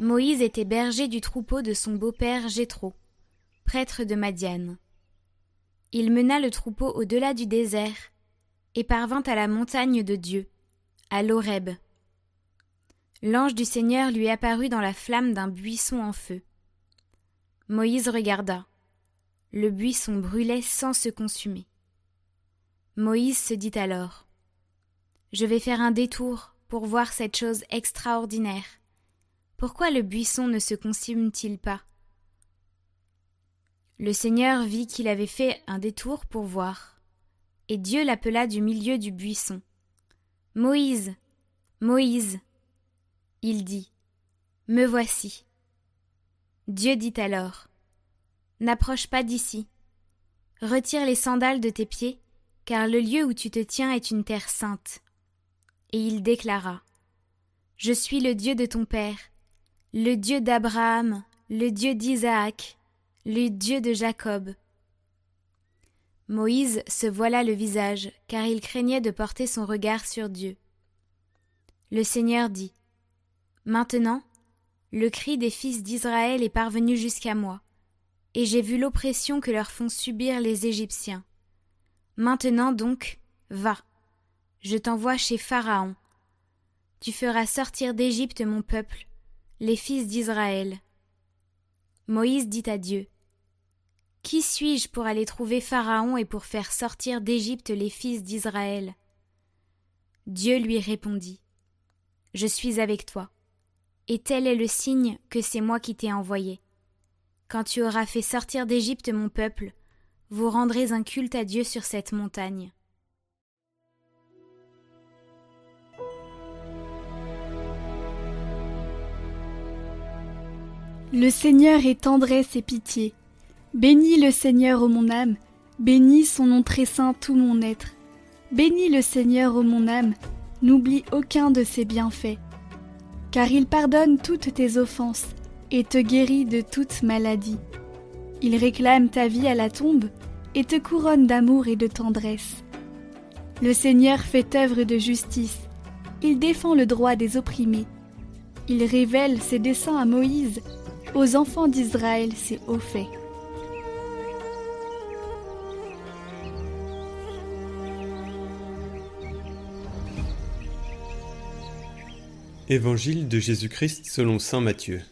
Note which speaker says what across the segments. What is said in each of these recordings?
Speaker 1: Moïse était berger du troupeau de son beau-père Jéthro, prêtre de Madiane. Il mena le troupeau au-delà du désert et parvint à la montagne de Dieu, à l'Horeb. L'ange du Seigneur lui apparut dans la flamme d'un buisson en feu. Moïse regarda. Le buisson brûlait sans se consumer. Moïse se dit alors Je vais faire un détour pour voir cette chose extraordinaire. Pourquoi le buisson ne se consume-t-il pas? Le Seigneur vit qu'il avait fait un détour pour voir, et Dieu l'appela du milieu du buisson. Moïse. Moïse. Il dit. Me voici. Dieu dit alors. N'approche pas d'ici. Retire les sandales de tes pieds, car le lieu où tu te tiens est une terre sainte et il déclara Je suis le Dieu de ton père, le Dieu d'Abraham, le Dieu d'Isaac, le Dieu de Jacob. Moïse se voila le visage, car il craignait de porter son regard sur Dieu. Le Seigneur dit Maintenant, le cri des fils d'Israël est parvenu jusqu'à moi, et j'ai vu l'oppression que leur font subir les Égyptiens. Maintenant donc, va je t'envoie chez Pharaon. Tu feras sortir d'Égypte mon peuple, les fils d'Israël. Moïse dit à Dieu. Qui suis-je pour aller trouver Pharaon et pour faire sortir d'Égypte les fils d'Israël? Dieu lui répondit. Je suis avec toi, et tel est le signe que c'est moi qui t'ai envoyé. Quand tu auras fait sortir d'Égypte mon peuple, vous rendrez un culte à Dieu sur cette montagne.
Speaker 2: Le Seigneur est tendresse et pitié. Bénis le Seigneur, ô mon âme, bénis son nom très saint tout mon être. Bénis le Seigneur, ô mon âme, n'oublie aucun de ses bienfaits. Car il pardonne toutes tes offenses et te guérit de toute maladie. Il réclame ta vie à la tombe et te couronne d'amour et de tendresse. Le Seigneur fait œuvre de justice, il défend le droit des opprimés. Il révèle ses desseins à Moïse aux enfants d'Israël c'est au fait.
Speaker 3: Évangile de Jésus-Christ selon Saint Matthieu.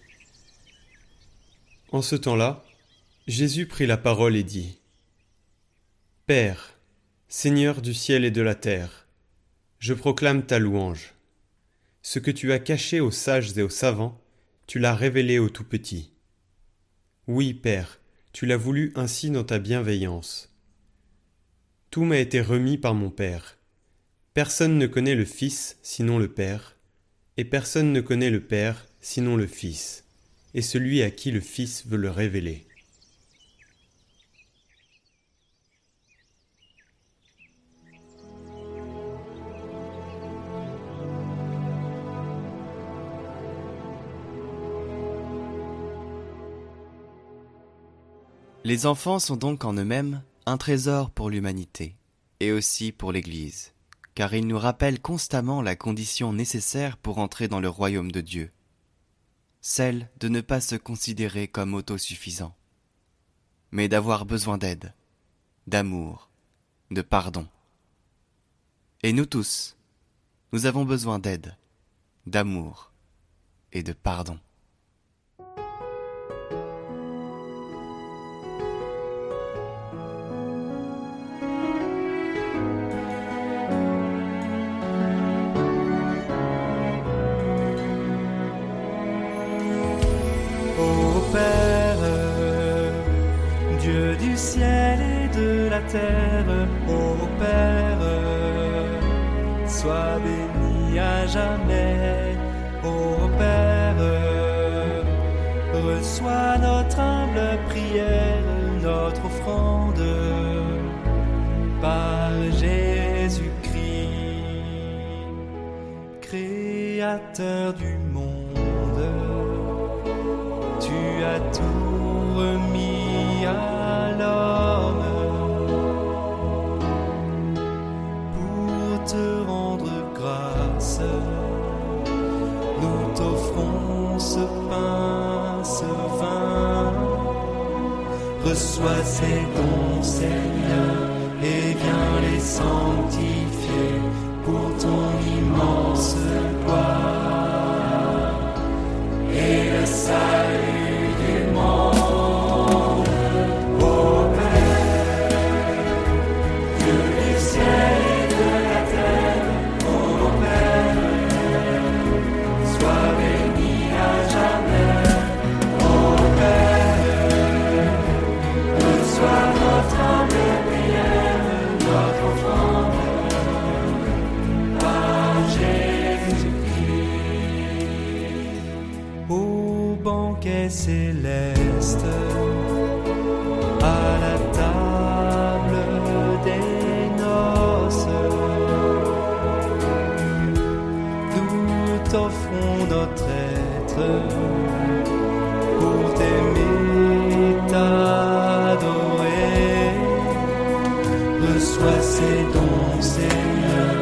Speaker 3: En ce temps-là, Jésus prit la parole et dit Père, Seigneur du ciel et de la terre, je proclame ta louange. Ce que tu as caché aux sages et aux savants, tu l'as révélé au tout petit. Oui, Père, tu l'as voulu ainsi dans ta bienveillance. Tout m'a été remis par mon Père. Personne ne connaît le Fils sinon le Père, et personne ne connaît le Père sinon le Fils, et celui à qui le Fils veut le révéler.
Speaker 4: Les enfants sont donc en eux-mêmes un trésor pour l'humanité, et aussi pour l'Église, car ils nous rappellent constamment la condition nécessaire pour entrer dans le royaume de Dieu, celle de ne pas se considérer comme autosuffisant, mais d'avoir besoin d'aide, d'amour, de pardon. Et nous tous, nous avons besoin d'aide, d'amour et de pardon.
Speaker 5: Terre, ô Père, sois béni à jamais, ô Père. Reçois notre humble prière, notre offrande par Jésus-Christ, Créateur du monde. Tu as tout remis à Reçois ces dons, Seigneur, et viens les sanctifier Au banquet céleste, à la table des noces, nous t'offrons notre être pour t'aimer, t'adorer. Reçois ces dons, Seigneur,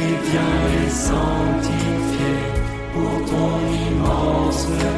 Speaker 5: et viens les sanctifier pour ton walls.